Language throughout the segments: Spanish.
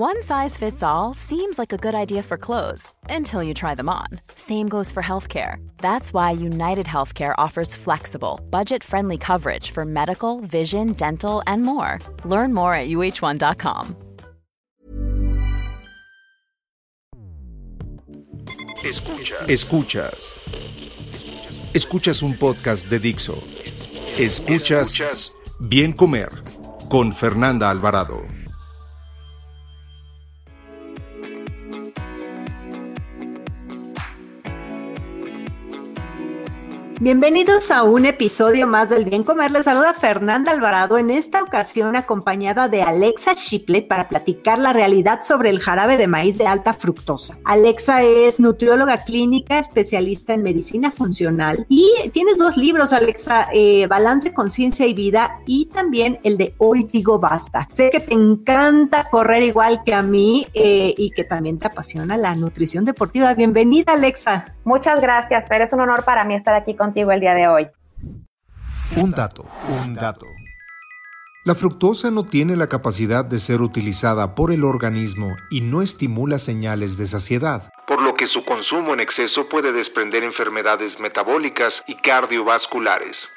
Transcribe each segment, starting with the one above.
One size fits all seems like a good idea for clothes until you try them on. Same goes for healthcare. That's why United Healthcare offers flexible, budget friendly coverage for medical, vision, dental, and more. Learn more at uh1.com. Escuchas. Escuchas. Escuchas un podcast de Dixo. Escuchas Bien Comer con Fernanda Alvarado. Bienvenidos a un episodio más del Bien Comer. Les saluda Fernanda Alvarado, en esta ocasión acompañada de Alexa Shipley para platicar la realidad sobre el jarabe de maíz de alta fructosa. Alexa es nutrióloga clínica, especialista en medicina funcional y tienes dos libros, Alexa, eh, Balance, Conciencia y Vida y también el de Hoy Digo Basta. Sé que te encanta correr igual que a mí eh, y que también te apasiona la nutrición deportiva. Bienvenida, Alexa. Muchas gracias, Fer. Es un honor para mí estar aquí contigo el día de hoy. Un dato, un dato. La fructosa no tiene la capacidad de ser utilizada por el organismo y no estimula señales de saciedad, por lo que su consumo en exceso puede desprender enfermedades metabólicas y cardiovasculares.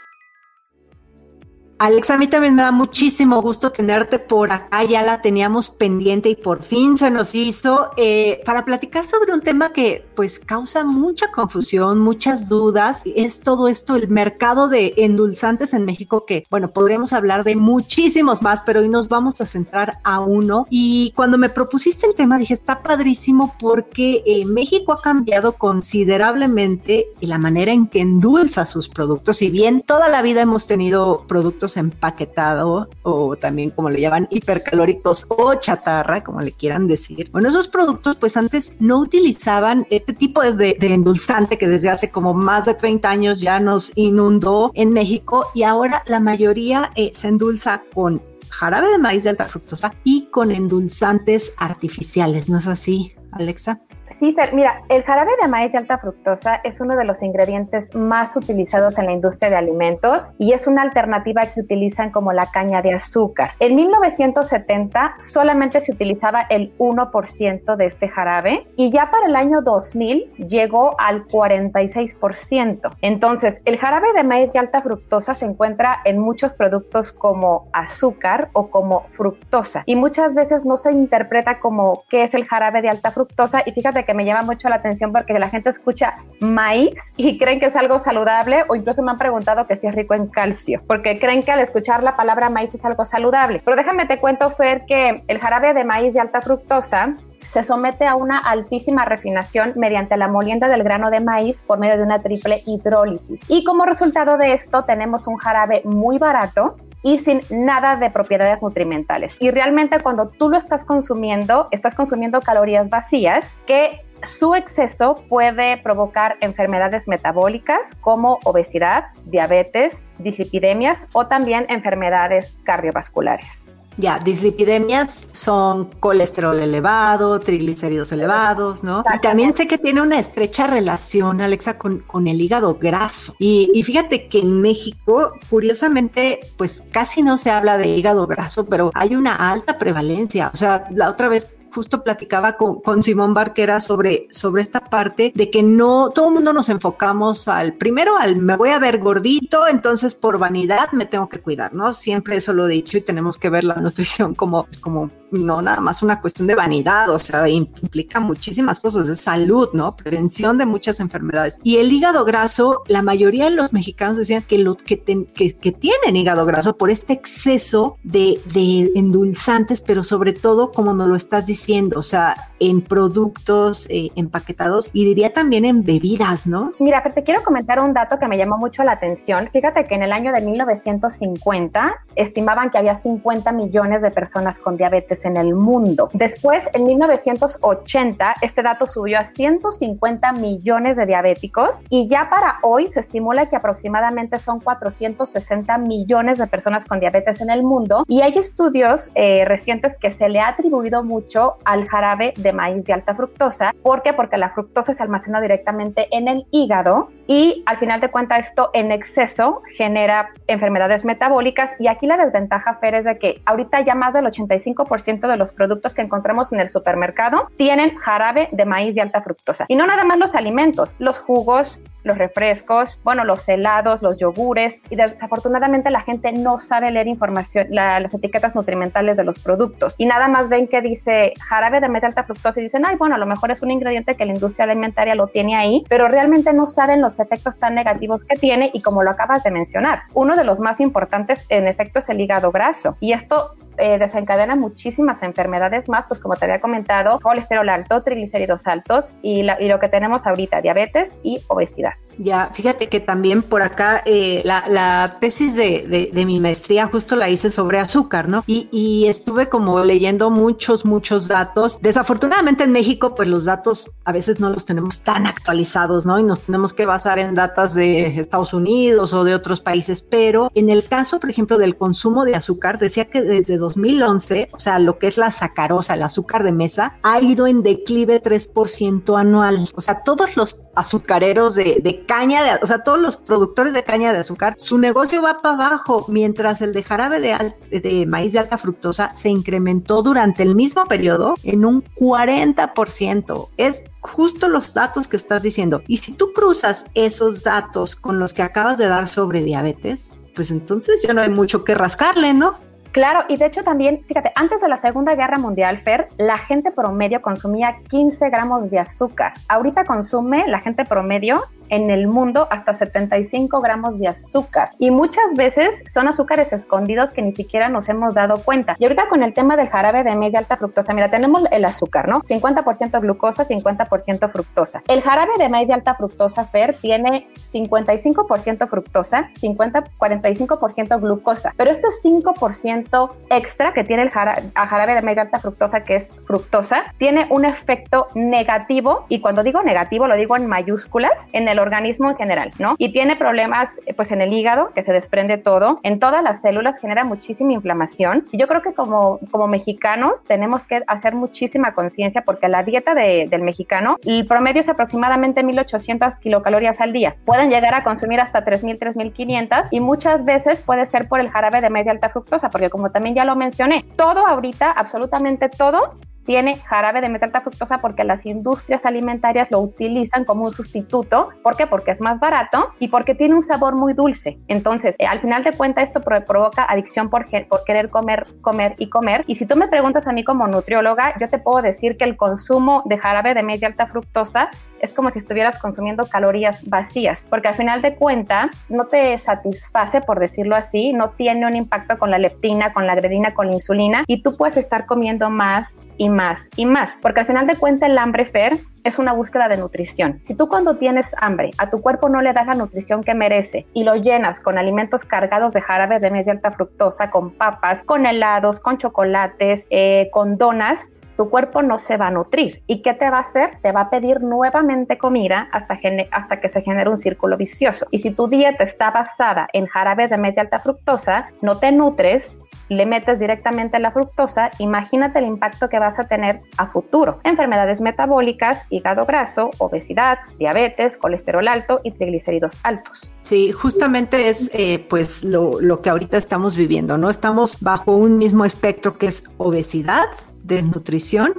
Alexa, a mí también me da muchísimo gusto tenerte por acá, ya la teníamos pendiente y por fin se nos hizo eh, para platicar sobre un tema que pues causa mucha confusión, muchas dudas, es todo esto, el mercado de endulzantes en México que bueno, podríamos hablar de muchísimos más, pero hoy nos vamos a centrar a uno. Y cuando me propusiste el tema dije, está padrísimo porque eh, México ha cambiado considerablemente la manera en que endulza sus productos, si bien toda la vida hemos tenido productos empaquetados o también como le llaman hipercalóricos o chatarra, como le quieran decir. Bueno, esos productos pues antes no utilizaban este tipo de, endulzante que desde hace como más de 30 años ya nos inundó en México y ahora la mayoría eh, se endulza con jarabe de maíz de alta fructosa y con endulzantes artificiales, ¿no es así, Alexa? Sí, mira, el jarabe de maíz de alta fructosa es uno de los ingredientes más utilizados en la industria de alimentos y es una alternativa que utilizan como la caña de azúcar. En 1970 solamente se utilizaba el 1% de este jarabe y ya para el año 2000 llegó al 46%. Entonces, el jarabe de maíz de alta fructosa se encuentra en muchos productos como azúcar o como fructosa y muchas veces no se interpreta como qué es el jarabe de alta fructosa y fíjate que me llama mucho la atención porque la gente escucha maíz y creen que es algo saludable o incluso me han preguntado que si es rico en calcio, porque creen que al escuchar la palabra maíz es algo saludable. Pero déjame te cuento, Fer, que el jarabe de maíz de alta fructosa se somete a una altísima refinación mediante la molienda del grano de maíz por medio de una triple hidrólisis. Y como resultado de esto tenemos un jarabe muy barato y sin nada de propiedades nutrimentales. Y realmente cuando tú lo estás consumiendo, estás consumiendo calorías vacías que su exceso puede provocar enfermedades metabólicas como obesidad, diabetes, dislipidemias o también enfermedades cardiovasculares. Ya, dislipidemias son colesterol elevado, triglicéridos elevados, ¿no? Y también sé que tiene una estrecha relación, Alexa, con, con el hígado graso. Y, y, fíjate que en México, curiosamente, pues casi no se habla de hígado graso, pero hay una alta prevalencia. O sea, la otra vez justo platicaba con, con Simón Barquera sobre, sobre esta parte de que no, todo el mundo nos enfocamos al, primero al me voy a ver gordito, entonces por vanidad me tengo que cuidar, ¿no? Siempre eso lo he dicho y tenemos que ver la nutrición como, como no nada más una cuestión de vanidad, o sea, implica muchísimas cosas, de salud, ¿no? Prevención de muchas enfermedades. Y el hígado graso, la mayoría de los mexicanos decían que, lo, que, que, que tienen hígado graso por este exceso de, de endulzantes, pero sobre todo, como nos lo estás diciendo, o sea, en productos eh, empaquetados y diría también en bebidas, ¿no? Mira, te quiero comentar un dato que me llamó mucho la atención. Fíjate que en el año de 1950 estimaban que había 50 millones de personas con diabetes en el mundo. Después, en 1980, este dato subió a 150 millones de diabéticos y ya para hoy se estimula que aproximadamente son 460 millones de personas con diabetes en el mundo y hay estudios eh, recientes que se le ha atribuido mucho al jarabe de maíz de alta fructosa. ¿Por qué? Porque la fructosa se almacena directamente en el hígado y al final de cuentas esto en exceso genera enfermedades metabólicas y aquí la desventaja, Fer, es de que ahorita ya más del 85% de los productos que encontramos en el supermercado tienen jarabe de maíz de alta fructosa. Y no nada más los alimentos, los jugos, los refrescos, bueno, los helados, los yogures y desafortunadamente la gente no sabe leer información, las etiquetas nutrimentales de los productos. Y nada más ven que dice jarabe de metal alta fructosa y dicen, ay, bueno, a lo mejor es un ingrediente que la industria alimentaria lo tiene ahí, pero realmente no saben los efectos tan negativos que tiene y como lo acabas de mencionar, uno de los más importantes en efecto es el hígado graso. Y esto eh, desencadena muchísimas enfermedades más, pues como te había comentado, colesterol alto, triglicéridos altos y, y lo que tenemos ahorita, diabetes y obesidad. Ya, fíjate que también por acá eh, la, tesis de, mi maestría justo la hice sobre azúcar, ¿no? Y, estuve como leyendo muchos, muchos datos. Desafortunadamente en México, pues los datos a veces no los tenemos tan actualizados, ¿no? Y nos tenemos que basar en datos de Estados Unidos o de otros países. Pero en el caso, por ejemplo, del consumo de azúcar, decía que desde 2011, o sea, lo que es la sacarosa, el azúcar de mesa, ha ido en declive 3% anual. O sea, todos los azucareros de, de caña de, o sea, todos los productores de caña de azúcar, su negocio va para abajo, mientras el de jarabe de, de maíz de alta fructosa se incrementó durante el mismo periodo en un 40%. Es justo los datos que estás diciendo. Y si tú cruzas esos datos con los que acabas de dar sobre diabetes, pues entonces ya no hay mucho que rascarle, ¿no? Claro, y de hecho también, fíjate, antes de la Segunda Guerra Mundial, Fer, la gente promedio consumía 15 gramos de azúcar. Ahorita consume la gente promedio en el mundo hasta 75 gramos de azúcar. Y muchas veces son azúcares escondidos que ni siquiera nos hemos dado cuenta. Y ahorita con el tema del jarabe de media alta fructosa, mira, tenemos el azúcar, ¿no? 50% glucosa, 50% fructosa. El jarabe de media alta fructosa, Fer, tiene 55% fructosa, 50, 45% glucosa. Pero este 5% extra que tiene el jarabe de media alta fructosa, que es fructosa, tiene un efecto negativo. Y cuando digo negativo, lo digo en mayúsculas, en el organismo en general, ¿no? Y tiene problemas eh, pues en el hígado, que se desprende todo, en todas las células genera muchísima inflamación. Y yo creo que como, como mexicanos tenemos que hacer muchísima conciencia porque la dieta del mexicano, el promedio es aproximadamente 1800 kilocalorías al día. Pueden llegar a consumir hasta 3000, 3500 y muchas veces puede ser por el jarabe de media alta fructosa, porque como también ya lo mencioné, todo ahorita, absolutamente todo, tiene jarabe de metal fructosa porque las industrias alimentarias lo utilizan como un sustituto. ¿Por qué? Porque es más barato y porque tiene un sabor muy dulce. Entonces, eh, al final de cuentas, esto provoca adicción por, por querer comer, comer y comer. Y si tú me preguntas a mí como nutrióloga, yo te puedo decir que el consumo de jarabe de media alta fructosa es como si estuvieras consumiendo calorías vacías, porque al final de cuentas no te satisface, por decirlo así, no tiene un impacto con la leptina, con la gredina, con la insulina y tú puedes estar comiendo más y más y más, porque al final de cuentas el hambre fer es una búsqueda de nutrición. Si tú cuando tienes hambre a tu cuerpo no le das la nutrición que merece y lo llenas con alimentos cargados de jarabe de media alta fructosa, con papas, con helados, con chocolates, eh, con donas, tu cuerpo no se va a nutrir. ¿Y qué te va a hacer? Te va a pedir nuevamente comida hasta, hasta que se genere un círculo vicioso. Y si tu dieta está basada en jarabe de media alta fructosa, no te nutres, le metes directamente la fructosa, imagínate el impacto que vas a tener a futuro. Enfermedades metabólicas, hígado graso, obesidad, diabetes, colesterol alto y triglicéridos altos. Sí, justamente es eh, pues lo, lo que ahorita estamos viviendo, ¿no? Estamos bajo un mismo espectro que es obesidad, desnutrición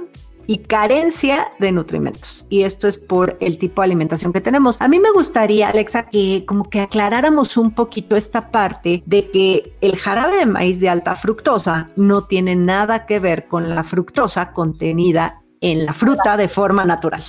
y carencia de nutrimentos. Y esto es por el tipo de alimentación que tenemos. A mí me gustaría, Alexa, que como que aclaráramos un poquito esta parte de que el jarabe de maíz de alta fructosa no tiene nada que ver con la fructosa contenida en la fruta de forma natural.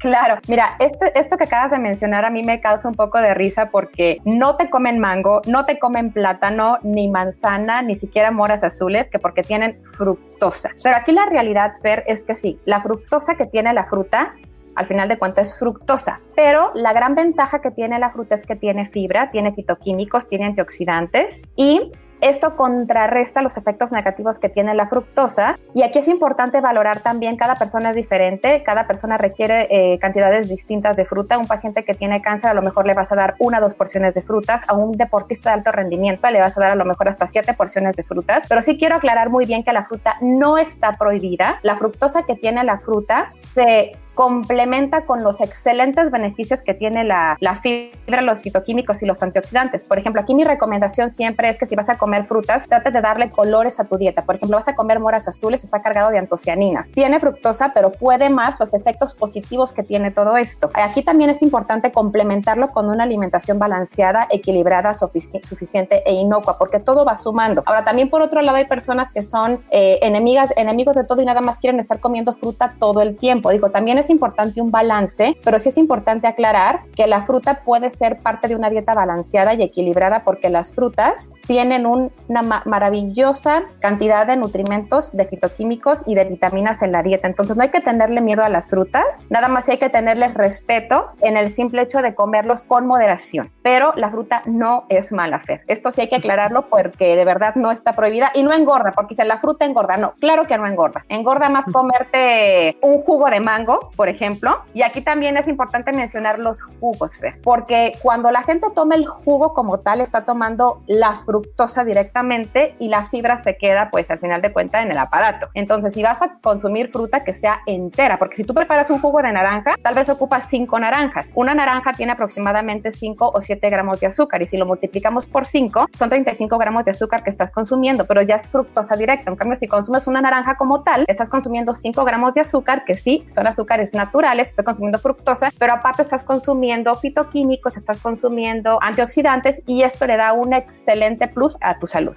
Claro, mira, este, esto que acabas de mencionar a mí me causa un poco de risa porque no te comen mango, no te comen plátano, ni manzana, ni siquiera moras azules, que porque tienen fructosa. Pero aquí la realidad, Fer, es que sí, la fructosa que tiene la fruta al final de cuentas es fructosa. Pero la gran ventaja que tiene la fruta es que tiene fibra, tiene fitoquímicos, tiene antioxidantes y esto contrarresta los efectos negativos que tiene la fructosa y aquí es importante valorar también, cada persona es diferente, cada persona requiere eh, cantidades distintas de fruta. Un paciente que tiene cáncer a lo mejor le vas a dar una o dos porciones de frutas, a un deportista de alto rendimiento le vas a dar a lo mejor hasta siete porciones de frutas, pero sí quiero aclarar muy bien que la fruta no está prohibida. La fructosa que tiene la fruta se complementa con los excelentes beneficios que tiene la, fibra, los fitoquímicos y los antioxidantes. Por ejemplo, aquí mi recomendación siempre es que si vas a comer frutas, trate de darle colores a tu dieta. Por ejemplo, vas a comer moras azules, está cargado de antocianinas. Tiene fructosa, pero puede más los efectos positivos que tiene todo esto. Aquí también es importante complementarlo con una alimentación balanceada, equilibrada, suficiente e inocua, porque todo va sumando. Ahora, también por otro lado hay personas que son eh, enemigas, enemigos de todo y nada más quieren estar comiendo fruta todo el tiempo. Digo, también es importante un balance, pero sí es importante aclarar que la fruta puede ser parte de una dieta balanceada y equilibrada porque las frutas tienen una maravillosa cantidad de nutrimentos, de fitoquímicos y de vitaminas en la dieta. Entonces no hay que tenerle miedo a las frutas, nada más hay que tenerles respeto en el simple hecho de comerlos con moderación. Pero la fruta no es mala, fe. Esto sí hay que aclararlo porque de verdad no está prohibida y no engorda, porque si la fruta engorda, no, claro que no engorda. Engorda más comerte un jugo de mango, por ejemplo. Y aquí también es importante mencionar los jugos, Fer, porque cuando la gente toma el jugo como tal, está tomando la fructosa directamente y la fibra se queda, pues al final de cuentas, en el aparato. Entonces, si vas a consumir fruta que sea entera, porque si tú preparas un jugo de naranja, tal vez ocupas cinco naranjas. Una naranja tiene aproximadamente 5 o 7 gramos de azúcar y si lo multiplicamos por 5, son 35 gramos de azúcar que estás consumiendo, pero ya es fructosa directa. En cambio, si consumes una naranja como tal, estás consumiendo 5 gramos de azúcar, que sí, son azúcares naturales, estás consumiendo fructosa, pero aparte estás consumiendo fitoquímicos, estás consumiendo antioxidantes y esto le da un excelente plus a tu salud.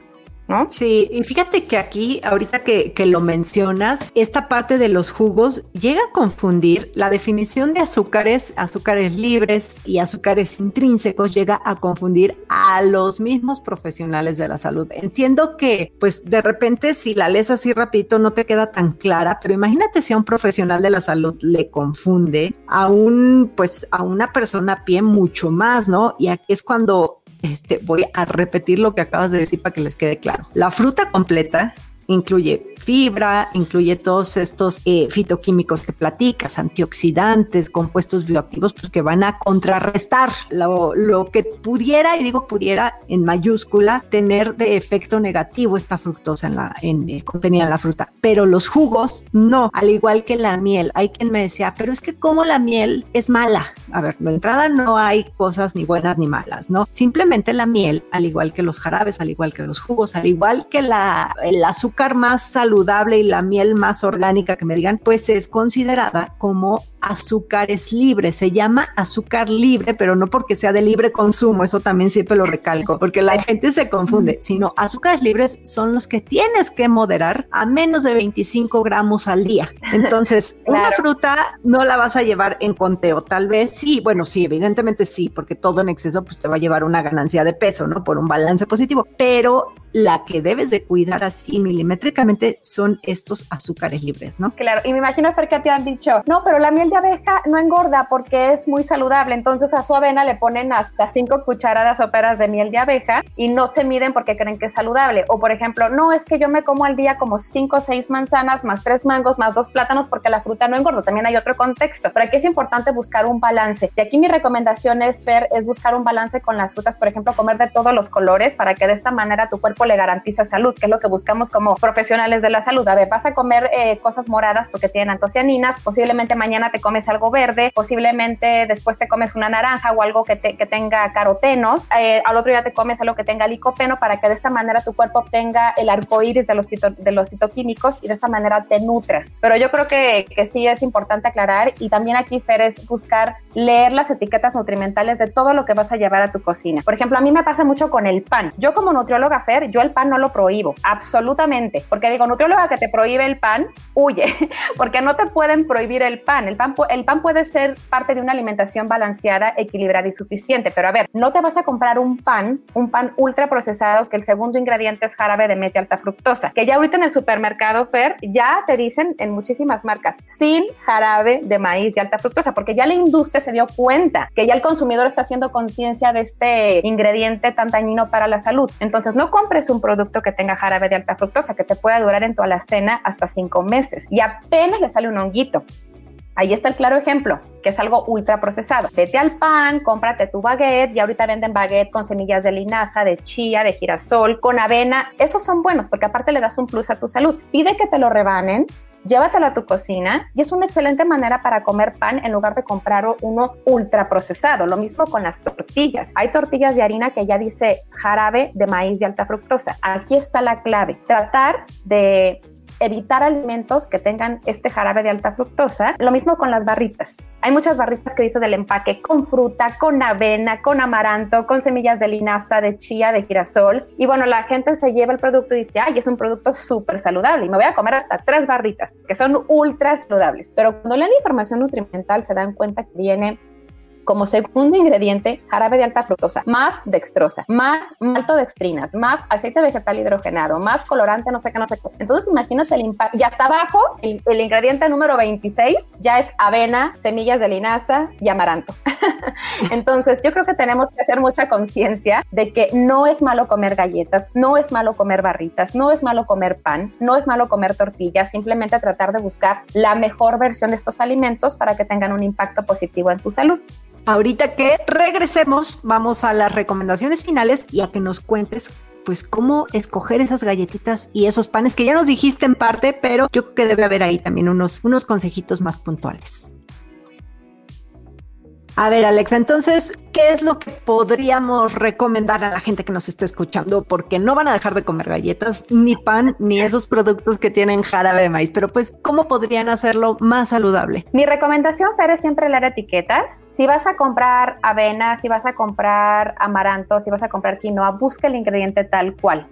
Sí, y fíjate que aquí, ahorita que, que, lo mencionas, esta parte de los jugos llega a confundir la definición de azúcares, azúcares libres y azúcares intrínsecos, llega a confundir a los mismos profesionales de la salud. Entiendo que, pues, de repente, si la lees así rapidito, no te queda tan clara, pero imagínate si a un profesional de la salud le confunde a un, pues, a una persona a pie mucho más, ¿no? Y aquí es cuando este, voy a repetir lo que acabas de decir para que les quede claro. La fruta completa incluye fibra, incluye todos estos eh, fitoquímicos que platicas, antioxidantes, compuestos bioactivos, porque van a contrarrestar lo, que pudiera, y digo pudiera en mayúscula, tener de efecto negativo esta fructosa en la, en, eh, contenida en la fruta. Pero los jugos, no, al igual que la miel. Hay quien me decía, pero es que como la miel es mala. A ver, de entrada no hay cosas ni buenas ni malas, ¿no? Simplemente la miel, al igual que los jarabes, al igual que los jugos, al igual que la, el azúcar más saludable, y la miel más orgánica que me digan, pues es considerada como azúcares libres. Se llama azúcar libre, pero no porque sea de libre consumo, eso también siempre lo recalco, porque la gente se confunde, sino azúcares libres son los que tienes que moderar a menos de 25 gramos al día. Entonces, una fruta no la vas a llevar en conteo, tal vez sí, bueno, sí, evidentemente sí, porque todo en exceso pues te va a llevar una ganancia de peso, ¿no? Por un balance positivo, pero la que debes de cuidar así milimétricamente son estos azúcares libres, ¿no? Claro, y me imagino que te han dicho, no, pero la miel de abeja no engorda porque es muy saludable, entonces a su avena le ponen hasta cinco cucharadas operas de miel de abeja y no se miden porque creen que es saludable. O por ejemplo, no, es que yo me como al día como cinco o seis manzanas, más tres mangos, más dos plátanos porque la fruta no engorda. También hay otro contexto, pero aquí es importante buscar un balance. Y aquí mi recomendación es, Fer, es buscar un balance con las frutas, por ejemplo, comer de todos los colores para que de esta manera tu cuerpo le garantice salud, que es lo que buscamos como profesionales de la salud. A ver, vas a comer eh, cosas moradas porque tienen antocianinas, posiblemente mañana te comes algo verde, posiblemente después te comes una naranja o algo que, tenga carotenos, eh, al otro día te comes algo que tenga licopeno para que de esta manera tu cuerpo obtenga el arco iris de los, de los citoquímicos y de esta manera te nutres. Pero yo creo que, que sí es importante aclarar y también aquí, Fer, es buscar leer las etiquetas nutrimentales de todo lo que vas a llevar a tu cocina. Por ejemplo, a mí me pasa mucho con el pan. Yo como nutrióloga, Fer, yo el pan no lo prohíbo, absolutamente, porque digo, nutrióloga que te prohíbe el pan, huye, porque no te pueden prohibir el pan. El pan, el pan puede ser parte de una alimentación balanceada, equilibrada y suficiente, pero a ver, no te vas a comprar un pan, un pan ultra procesado que el segundo ingrediente es jarabe de media alta fructosa, que ya ahorita en el supermercado, Fer, ya te dicen en muchísimas marcas, sin jarabe de maíz de alta fructosa, porque ya la industria se dio cuenta que ya el consumidor está haciendo conciencia de este ingrediente tan dañino para la salud. Entonces, no compres un producto que tenga jarabe de alta fructosa, que te pueda durar en toda la cena hasta cinco meses y apenas le sale un honguito. Ahí está el claro ejemplo, que es algo ultra procesado. Vete al pan, cómprate tu baguette y ahorita venden baguette con semillas de linaza, de chía, de girasol, con avena. Esos son buenos porque aparte le das un plus a tu salud. Pide que te lo rebanen, llévatelo a tu cocina y es una excelente manera para comer pan en lugar de comprar uno ultra procesado. Lo mismo con las tortillas. Hay tortillas de harina que ya dice jarabe de maíz de alta fructosa. Aquí está la clave. Tratar de evitar alimentos que tengan este jarabe de alta fructosa. Lo mismo con las barritas. Hay muchas barritas que dicen del empaque con fruta, con avena, con amaranto, con semillas de linaza, de chía, de girasol. Y bueno, la gente se lleva el producto y dice, ay, es un producto súper saludable y me voy a comer hasta tres barritas que son ultra saludables. Pero cuando leen la información nutrimental se dan cuenta que viene como segundo ingrediente jarabe de alta fructosa, más dextrosa, más maltodextrinas, más aceite vegetal hidrogenado, más colorante, no sé qué, no sé qué. Entonces imagínate el impacto. Y hasta abajo, el, el ingrediente número 26 ya es avena, semillas de linaza y amaranto. Entonces yo creo que tenemos que hacer mucha conciencia de que no es malo comer galletas, no es malo comer barritas, no es malo comer pan, no es malo comer tortillas, simplemente tratar de buscar la mejor versión de estos alimentos para que tengan un impacto positivo en tu salud. Ahorita que regresemos, vamos a las recomendaciones finales y a que nos cuentes pues cómo escoger esas galletitas y esos panes que ya nos dijiste en parte, pero yo creo que debe haber ahí también unos, unos consejitos más puntuales. A ver, Alexa, entonces, ¿qué es lo que podríamos recomendar a la gente que nos esté escuchando? Porque no van a dejar de comer galletas, ni pan, ni esos productos que tienen jarabe de maíz, pero pues, ¿cómo podrían hacerlo más saludable? Mi recomendación, Fer, es siempre leer etiquetas. Si vas a comprar avena, si vas a comprar amaranto, si vas a comprar quinoa, busca el ingrediente tal cual.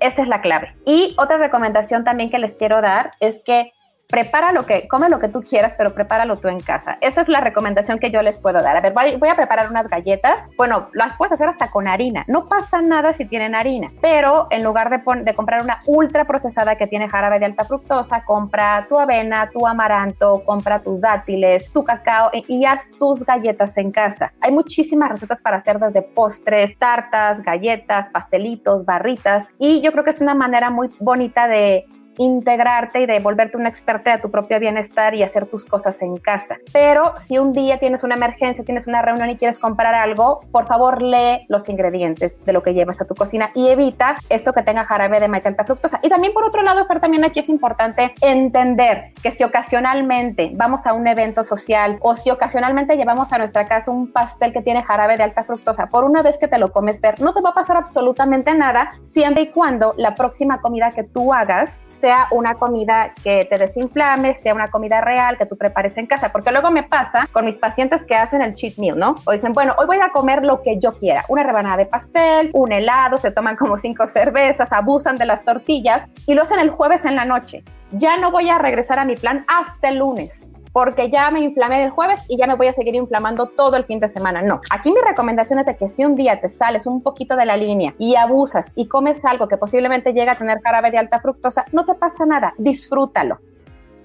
Esa es la clave. Y otra recomendación también que les quiero dar es que prepara lo que, come lo que tú quieras, pero prepáralo tú en casa. Esa es la recomendación que yo les puedo dar. A ver, voy, a preparar unas galletas. Bueno, las puedes hacer hasta con harina. No pasa nada si tienen harina, pero en lugar de, comprar una ultra procesada que tiene jarabe de alta fructosa, compra tu avena, tu amaranto, compra tus dátiles, tu cacao y, y haz tus galletas en casa. Hay muchísimas recetas para hacer desde postres, tartas, galletas, pastelitos, barritas y yo creo que es una manera muy bonita de integrarte y de volverte una experta de tu propio bienestar y hacer tus cosas en casa. Pero si un día tienes una emergencia, tienes una reunión y quieres comprar algo, por favor lee los ingredientes de lo que llevas a tu cocina y evita esto que tenga jarabe de maíz alta fructosa. Y también por otro lado, Fer, también aquí es importante entender que si ocasionalmente vamos a un evento social o si ocasionalmente llevamos a nuestra casa un pastel que tiene jarabe de alta fructosa, por una vez que te lo comes, Fer, no te va a pasar absolutamente nada siempre y cuando la próxima comida que tú hagas sea sea una comida que te desinflame, sea una comida real que tú prepares en casa, porque luego me pasa con mis pacientes que hacen el cheat meal, ¿no? O dicen, bueno, hoy voy a comer lo que yo quiera, una rebanada de pastel, un helado, se toman como cinco cervezas, abusan de las tortillas y lo hacen el jueves en la noche. Ya no voy a regresar a mi plan hasta el lunes porque ya me inflamé el jueves y ya me voy a seguir inflamando todo el fin de semana. No, aquí mi recomendación es de que si un día te sales un poquito de la línea y abusas y comes algo que posiblemente llega a tener jarabe de alta fructosa, no te pasa nada, disfrútalo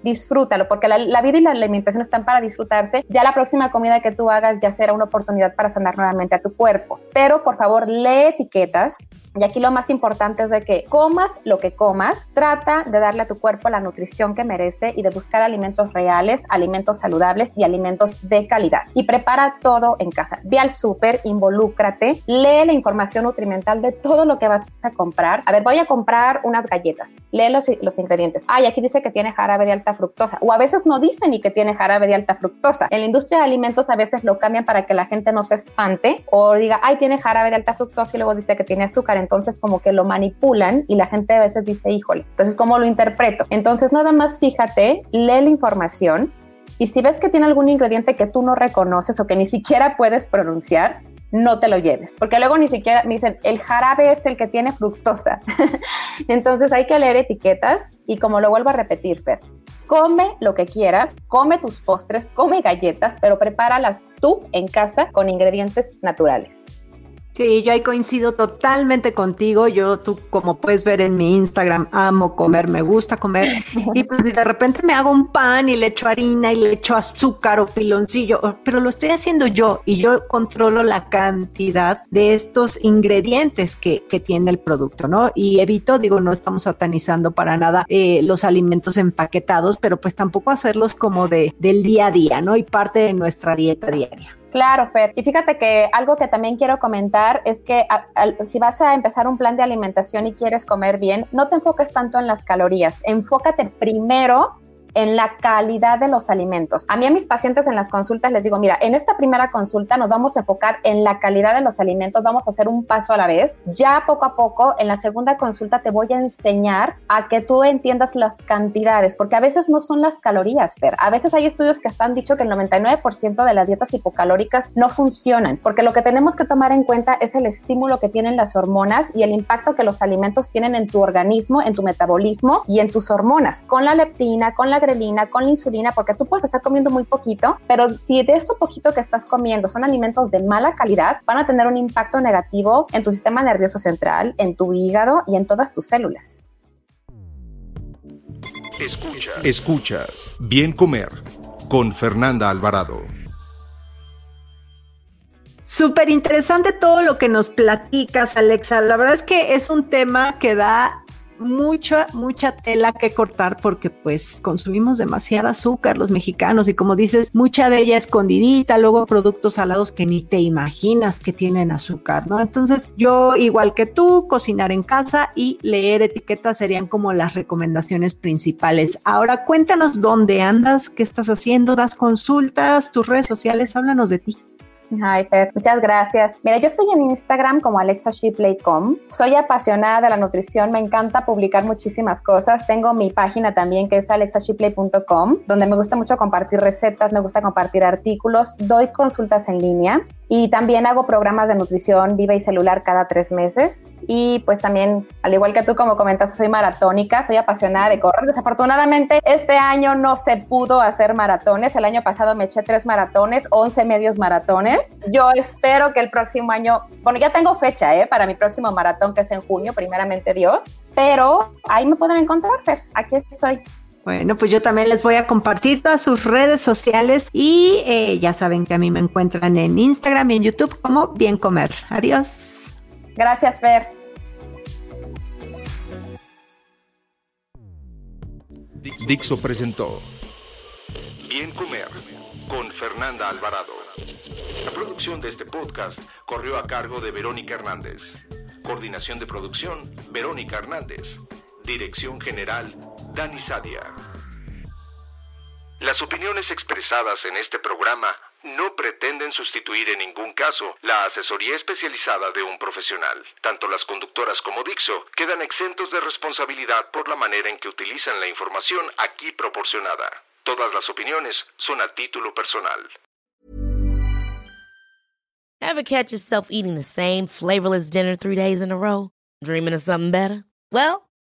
disfrútalo, porque la, la, vida y la alimentación están para disfrutarse. Ya la próxima comida que tú hagas ya será una oportunidad para sanar nuevamente a tu cuerpo. Pero por favor, lee etiquetas, y aquí lo más importante es de que comas lo que comas, trata de darle a tu cuerpo la nutrición que merece y de buscar alimentos reales, alimentos saludables y alimentos de calidad. Y prepara todo en casa. Ve al súper, involúcrate, lee la información nutrimental de todo lo que vas a comprar. A ver, voy a comprar unas galletas. Lee los, los ingredientes. Ay, aquí dice que tiene jarabe de alta fructosa. O a veces no dice ni que tiene jarabe de alta fructosa. En la industria de alimentos a veces lo cambian para que la gente no se espante o diga, ay, tiene jarabe de alta fructosa y luego dice que tiene azúcar entonces como que lo manipulan y la gente a veces dice, híjole, entonces ¿cómo lo interpreto? Entonces nada más fíjate, lee la información y si ves que tiene algún ingrediente que tú no reconoces o que ni siquiera puedes pronunciar, no te lo lleves, porque luego ni siquiera me dicen, el jarabe es el que tiene fructosa. Entonces hay que leer etiquetas y como lo vuelvo a repetir, Fer, come lo que quieras, come tus postres, come galletas, pero prepáralas tú en casa con ingredientes naturales. Sí, yo ahí coincido totalmente contigo. Yo, tú, como puedes ver en mi Instagram, amo comer, me gusta comer. Y pues de repente me hago un pan y le echo harina y le echo azúcar o piloncillo, pero lo estoy haciendo yo y yo controlo la cantidad de estos ingredientes que, que tiene el producto, ¿no? Y evito, digo, no estamos satanizando para nada eh, los alimentos empaquetados, pero pues tampoco hacerlos como de, del día a día, ¿no? Y parte de nuestra dieta diaria. Claro, Fer. Y fíjate que algo que también quiero comentar es que si vas a empezar un plan de alimentación y quieres comer bien, no te enfoques tanto en las calorías. Enfócate primero en la calidad de los alimentos. A mí a mis pacientes en las consultas les digo, mira, en esta primera consulta nos vamos a enfocar en la calidad de los alimentos, vamos a hacer un paso a la vez. Ya poco a poco, en la segunda consulta te voy a enseñar a que tú entiendas las cantidades, porque a veces no son las calorías, Fer. A veces hay estudios que han dicho que el 99% de las dietas hipocalóricas no funcionan, porque lo que tenemos que tomar en cuenta es el estímulo que tienen las hormonas y el impacto que los alimentos tienen en tu organismo, en tu metabolismo y en tus hormonas, con la leptina, con la grelina, con la insulina, porque tú puedes estar comiendo muy poquito, pero si de eso poquito que estás comiendo son alimentos de mala calidad, van a tener un impacto negativo en tu sistema nervioso central, en tu hígado y en todas tus células. Escuchas. Escuchas. Bien comer con Fernanda Alvarado. Súper interesante todo lo que nos platicas, Alexa. La verdad es que es un tema que da mucha, mucha tela que cortar porque pues consumimos demasiada azúcar los mexicanos y como dices, mucha de ella escondidita, luego productos salados que ni te imaginas que tienen azúcar, ¿no? Entonces yo igual que tú, cocinar en casa y leer etiquetas serían como las recomendaciones principales. Ahora cuéntanos dónde andas, qué estás haciendo, das consultas, tus redes sociales, háblanos de ti. Muchas gracias. Mira, yo estoy en Instagram como alexashipley.com. Soy apasionada de la nutrición, me encanta publicar muchísimas cosas. Tengo mi página también que es alexashipley.com, donde me gusta mucho compartir recetas, me gusta compartir artículos, doy consultas en línea y también hago programas de nutrición viva y celular cada tres meses. Y pues también, al igual que tú, como comentaste, soy maratónica, soy apasionada de correr. Desafortunadamente, este año no se pudo hacer maratones. El año pasado me eché tres maratones, 11 medios maratones. Yo espero que el próximo año, bueno, ya tengo fecha ¿eh? para mi próximo maratón, que es en junio, primeramente Dios. Pero ahí me pueden encontrar, Fer. Aquí estoy. Bueno, pues yo también les voy a compartir todas sus redes sociales y eh, ya saben que a mí me encuentran en Instagram y en YouTube como Bien Comer. Adiós. Gracias, Fer. Dixo presentó Bien Comer con Fernanda Alvarado. La producción de este podcast corrió a cargo de Verónica Hernández. Coordinación de producción, Verónica Hernández. Dirección General, Dani Sadia. Las opiniones expresadas en este programa no pretenden sustituir en ningún caso la asesoría especializada de un profesional. Tanto las conductoras como Dixo quedan exentos de responsabilidad por la manera en que utilizan la información aquí proporcionada. Todas las opiniones son a título personal. Ever catch yourself eating the same flavorless dinner three days in a row? Dreaming of something better? Well,